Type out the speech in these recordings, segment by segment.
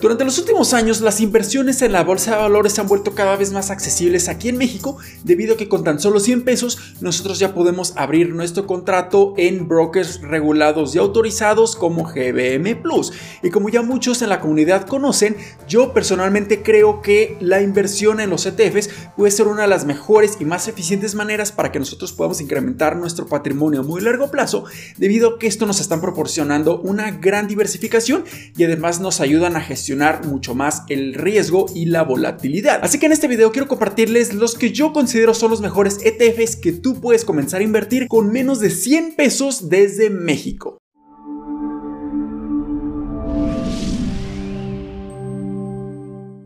Durante los últimos años, las inversiones en la bolsa de valores se han vuelto cada vez más accesibles aquí en México, debido a que con tan solo 100 pesos nosotros ya podemos abrir nuestro contrato en brokers regulados y autorizados como GBM Plus. Y como ya muchos en la comunidad conocen, yo personalmente creo que la inversión en los ETFs puede ser una de las mejores y más eficientes maneras para que nosotros podamos incrementar nuestro patrimonio a muy largo plazo, debido a que esto nos están proporcionando una gran diversificación y además nos ayudan a gestionar mucho más el riesgo y la volatilidad. Así que en este video quiero compartirles los que yo considero son los mejores ETFs que tú puedes comenzar a invertir con menos de 100 pesos desde México.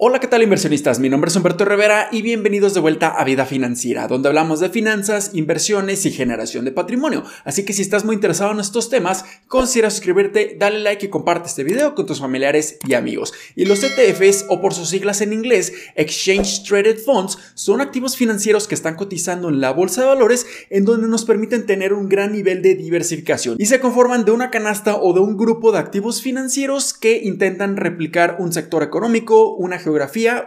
Hola, ¿qué tal inversionistas? Mi nombre es Humberto Rivera y bienvenidos de vuelta a Vida Financiera, donde hablamos de finanzas, inversiones y generación de patrimonio. Así que si estás muy interesado en estos temas, considera suscribirte, dale like y comparte este video con tus familiares y amigos. Y los ETFs, o por sus siglas en inglés, Exchange Traded Funds, son activos financieros que están cotizando en la bolsa de valores en donde nos permiten tener un gran nivel de diversificación y se conforman de una canasta o de un grupo de activos financieros que intentan replicar un sector económico, una geografía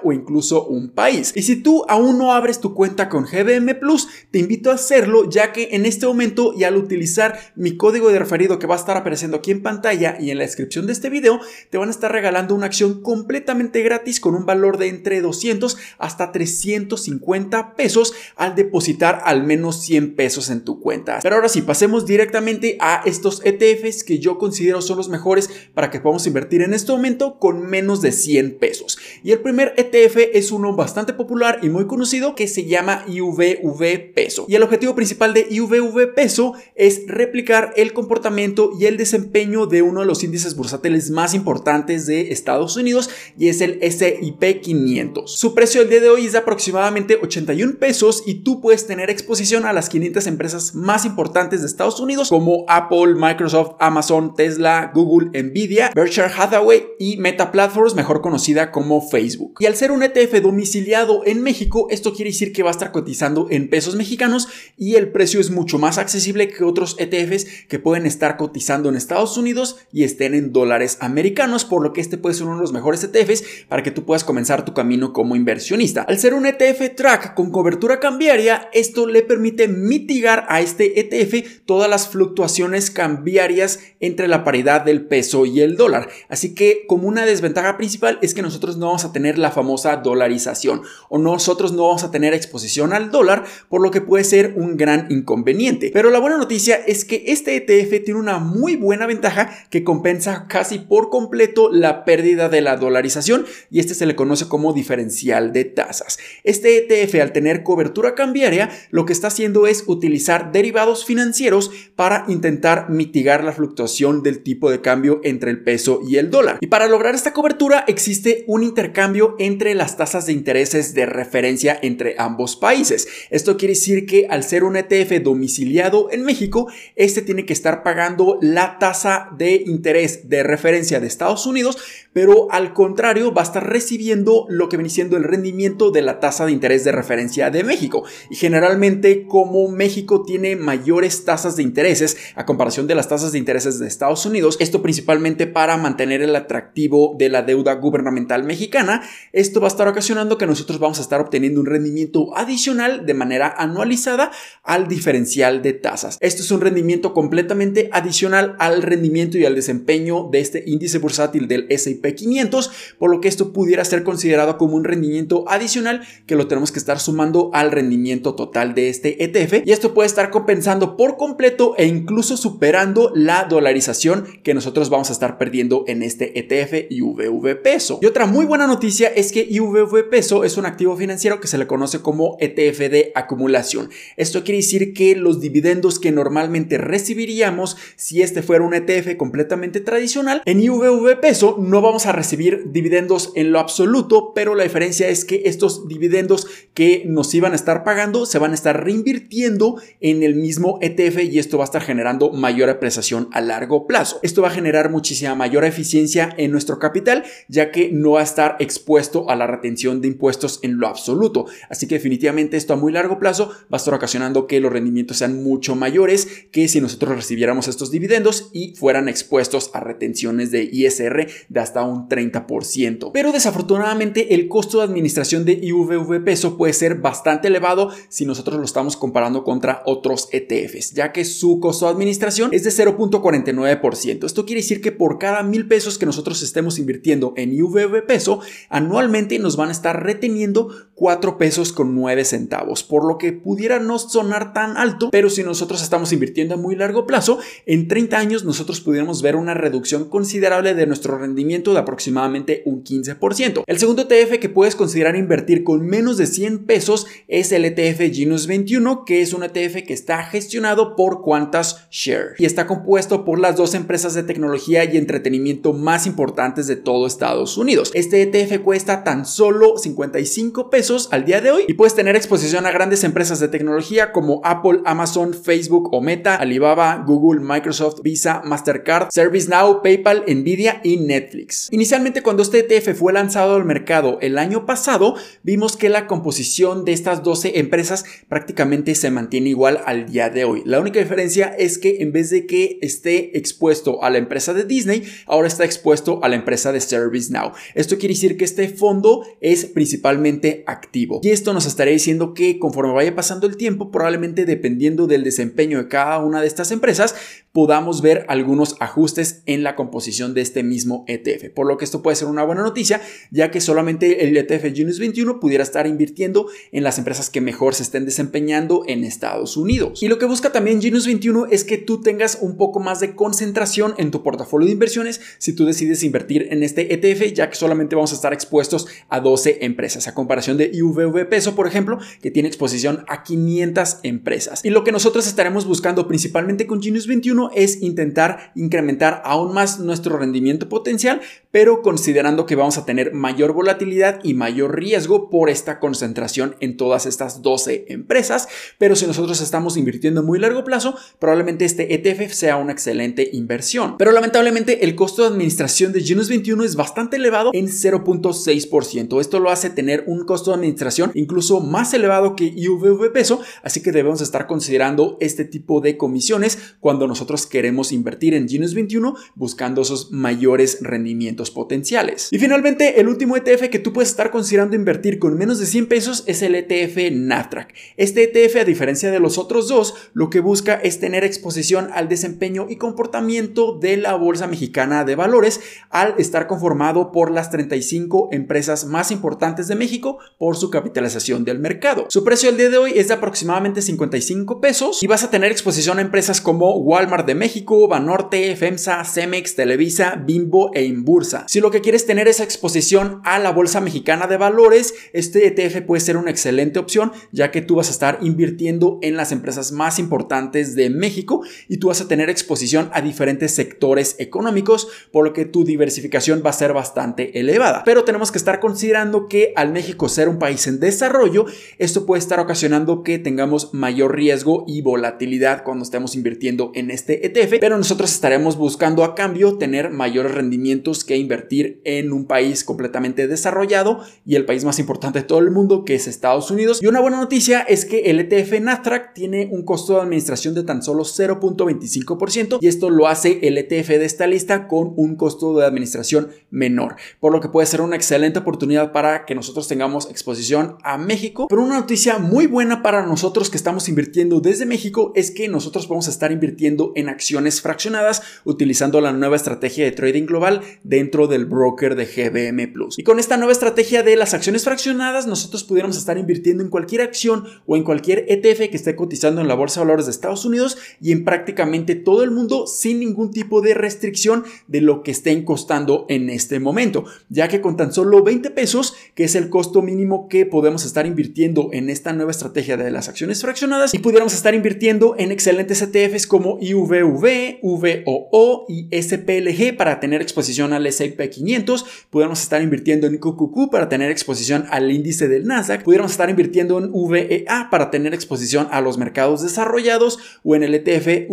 o incluso un país. Y si tú aún no abres tu cuenta con GBM Plus, te invito a hacerlo ya que en este momento y al utilizar mi código de referido que va a estar apareciendo aquí en pantalla y en la descripción de este video, te van a estar regalando una acción completamente gratis con un valor de entre 200 hasta 350 pesos al depositar al menos 100 pesos en tu cuenta. Pero ahora sí, pasemos directamente a estos ETFs que yo considero son los mejores para que podamos invertir en este momento con menos de 100 pesos. Y el primer ETF es uno bastante popular y muy conocido que se llama IVV Peso. Y el objetivo principal de IVV Peso es replicar el comportamiento y el desempeño de uno de los índices bursátiles más importantes de Estados Unidos y es el SIP 500. Su precio el día de hoy es de aproximadamente 81 pesos y tú puedes tener exposición a las 500 empresas más importantes de Estados Unidos como Apple, Microsoft, Amazon, Tesla, Google, Nvidia, Berkshire Hathaway y Meta Platforms, mejor conocida como Facebook. Y al ser un ETF domiciliado en México, esto quiere decir que va a estar cotizando en pesos mexicanos y el precio es mucho más accesible que otros ETFs que pueden estar cotizando en Estados Unidos y estén en dólares americanos, por lo que este puede ser uno de los mejores ETFs para que tú puedas comenzar tu camino como inversionista. Al ser un ETF track con cobertura cambiaria, esto le permite mitigar a este ETF todas las fluctuaciones cambiarias entre la paridad del peso y el dólar. Así que como una desventaja principal es que nosotros no vamos a tener la famosa dolarización o nosotros no vamos a tener exposición al dólar, por lo que puede ser un gran inconveniente. Pero la buena noticia es que este ETF tiene una muy buena ventaja que compensa casi por completo la pérdida de la dolarización y este se le conoce como diferencial de tasas. Este ETF al tener cobertura cambiaria lo que está haciendo es utilizar derivados financieros para intentar mitigar la fluctuación del tipo de cambio entre el peso y el dólar. Y para lograr esta cobertura existe un intercambio cambio entre las tasas de intereses de referencia entre ambos países. Esto quiere decir que al ser un ETF domiciliado en México, este tiene que estar pagando la tasa de interés de referencia de Estados Unidos, pero al contrario va a estar recibiendo lo que viene siendo el rendimiento de la tasa de interés de referencia de México. Y generalmente como México tiene mayores tasas de intereses a comparación de las tasas de intereses de Estados Unidos, esto principalmente para mantener el atractivo de la deuda gubernamental mexicana, esto va a estar ocasionando que nosotros vamos a estar obteniendo un rendimiento adicional de manera anualizada al diferencial de tasas. Esto es un rendimiento completamente adicional al rendimiento y al desempeño de este índice bursátil del S&P 500, por lo que esto pudiera ser considerado como un rendimiento adicional que lo tenemos que estar sumando al rendimiento total de este ETF y esto puede estar compensando por completo e incluso superando la dolarización que nosotros vamos a estar perdiendo en este ETF IVV peso. Y otra muy buena noticia es que IVV peso es un activo financiero que se le conoce como ETF de acumulación. Esto quiere decir que los dividendos que normalmente recibiríamos si este fuera un ETF completamente tradicional, en IVV peso no vamos a recibir dividendos en lo absoluto, pero la diferencia es que estos dividendos que nos iban a estar pagando se van a estar reinvirtiendo en el mismo ETF y esto va a estar generando mayor apreciación a largo plazo. Esto va a generar muchísima mayor eficiencia en nuestro capital, ya que no va a estar expuesto a la retención de impuestos en lo absoluto. Así que definitivamente esto a muy largo plazo va a estar ocasionando que los rendimientos sean mucho mayores que si nosotros recibiéramos estos dividendos y fueran expuestos a retenciones de ISR de hasta un 30%. Pero desafortunadamente el costo de administración de IVV peso puede ser bastante elevado si nosotros lo estamos comparando contra otros ETFs, ya que su costo de administración es de 0.49%. Esto quiere decir que por cada mil pesos que nosotros estemos invirtiendo en IVV peso, anualmente nos van a estar reteniendo 4 pesos con 9 centavos, por lo que pudiera no sonar tan alto, pero si nosotros estamos invirtiendo a muy largo plazo, en 30 años nosotros pudiéramos ver una reducción considerable de nuestro rendimiento de aproximadamente un 15%. El segundo ETF que puedes considerar invertir con menos de 100 pesos es el ETF Genus 21, que es un ETF que está gestionado por Qantas Share y está compuesto por las dos empresas de tecnología y entretenimiento más importantes de todo Estados Unidos. Este ETF cuesta tan solo 55 pesos al día de hoy y puedes tener exposición a grandes empresas de tecnología como Apple, Amazon, Facebook o Meta, Alibaba, Google, Microsoft, Visa, Mastercard, ServiceNow, PayPal, Nvidia y Netflix. Inicialmente cuando este ETF fue lanzado al mercado el año pasado, vimos que la composición de estas 12 empresas prácticamente se mantiene igual al día de hoy. La única diferencia es que en vez de que esté expuesto a la empresa de Disney, ahora está expuesto a la empresa de ServiceNow. Esto quiere decir que este fondo es principalmente activo. Y esto nos estaría diciendo que conforme vaya pasando el tiempo, probablemente dependiendo del desempeño de cada una de estas empresas, podamos ver algunos ajustes en la composición de este mismo ETF. Por lo que esto puede ser una buena noticia, ya que solamente el ETF Genius 21 pudiera estar invirtiendo en las empresas que mejor se estén desempeñando en Estados Unidos. Y lo que busca también Genius 21 es que tú tengas un poco más de concentración en tu portafolio de inversiones si tú decides invertir en este ETF, ya que solamente vamos a estar expuestos a 12 empresas, a comparación de IVV Peso, por ejemplo, que tiene exposición a 500 empresas. Y lo que nosotros estaremos buscando principalmente con Genius 21 es intentar incrementar aún más nuestro rendimiento potencial, pero considerando que vamos a tener mayor volatilidad y mayor riesgo por esta concentración en todas estas 12 empresas. Pero si nosotros estamos invirtiendo muy largo plazo, probablemente este ETF sea una excelente inversión. Pero lamentablemente el costo de administración de Genius 21 es bastante elevado en 0.6%. Esto lo hace tener un costo de administración incluso más elevado que IVV peso, así que debemos estar considerando este tipo de comisiones cuando nosotros queremos invertir en Genius 21 buscando esos mayores rendimientos potenciales. Y finalmente, el último ETF que tú puedes estar considerando invertir con menos de 100 pesos es el ETF Nasdaq. Este ETF, a diferencia de los otros dos, lo que busca es tener exposición al desempeño y comportamiento de la Bolsa Mexicana de Valores al estar conformado por las 35 empresas más importantes de México por su capitalización del mercado. Su precio al día de hoy es de aproximadamente 55 pesos y vas a tener exposición a empresas como Walmart de México, Banorte, FEMSA, Cemex, Televisa, Bimbo e Inbursa. Si lo que quieres tener es exposición a la Bolsa Mexicana de Valores, este ETF puede ser una excelente opción ya que tú vas a estar invirtiendo en las empresas más importantes de México y tú vas a tener exposición a diferentes sectores económicos, por lo que tu diversificación va a ser bastante elevada. Pero tenemos que estar considerando que al México ser un país en desarrollo, esto puede estar ocasionando que tengamos mayor riesgo y volatilidad cuando estemos invirtiendo en este ETF, pero nosotros estaremos buscando a cambio tener mayores rendimientos que invertir en un país completamente desarrollado y el país más importante de todo el mundo que es Estados Unidos. Y una buena noticia es que el ETF Nasdaq tiene un costo de administración de tan solo 0.25% y esto lo hace el ETF de esta lista con un costo de administración menor, por lo que puede ser una excelente oportunidad para que nosotros tengamos exposición a México. Pero una noticia muy buena para nosotros que estamos invirtiendo desde México es que nosotros vamos a estar invirtiendo en acciones fraccionadas utilizando la nueva estrategia de trading global dentro del broker de GBM Plus. Y con esta nueva estrategia de las acciones fraccionadas, nosotros pudiéramos estar invirtiendo en cualquier acción o en cualquier ETF que esté cotizando en la Bolsa de Valores de Estados Unidos y en prácticamente todo el mundo sin ningún tipo de restricción de lo que estén costando en este momento, ya que con tan solo 20 pesos, que es el costo mínimo que podemos estar invirtiendo en esta nueva estrategia de las acciones fraccionadas y pudiéramos estar invirtiendo en excelentes ETFs como IVV, VOO y SPLG para tener exposición al S&P 500, pudiéramos estar invirtiendo en QQQ para tener exposición al índice del Nasdaq, pudiéramos estar invirtiendo en VEA para tener exposición a los mercados desarrollados o en el ETF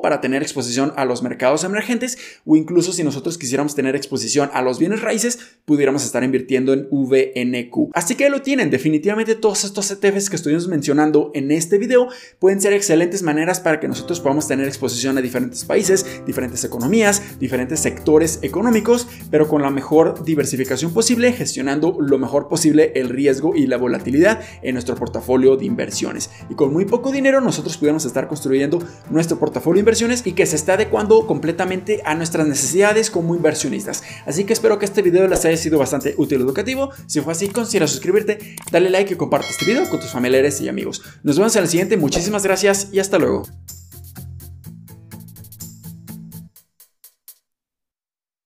para tener exposición a los mercados emergentes o incluso si nosotros quisiéramos tener exposición a los bienes raíces países, pudiéramos estar invirtiendo en VNQ. Así que lo tienen, definitivamente todos estos ETFs que estuvimos mencionando en este video pueden ser excelentes maneras para que nosotros podamos tener exposición a diferentes países, diferentes economías, diferentes sectores económicos, pero con la mejor diversificación posible, gestionando lo mejor posible el riesgo y la volatilidad en nuestro portafolio de inversiones. Y con muy poco dinero nosotros pudiéramos estar construyendo nuestro portafolio de inversiones y que se está adecuando completamente a nuestras necesidades como inversionistas. Así que espero que este video les haya sido bastante útil y educativo. Si fue así, considera suscribirte, dale like y comparte este video con tus familiares y amigos. Nos vemos en el siguiente, muchísimas gracias y hasta luego.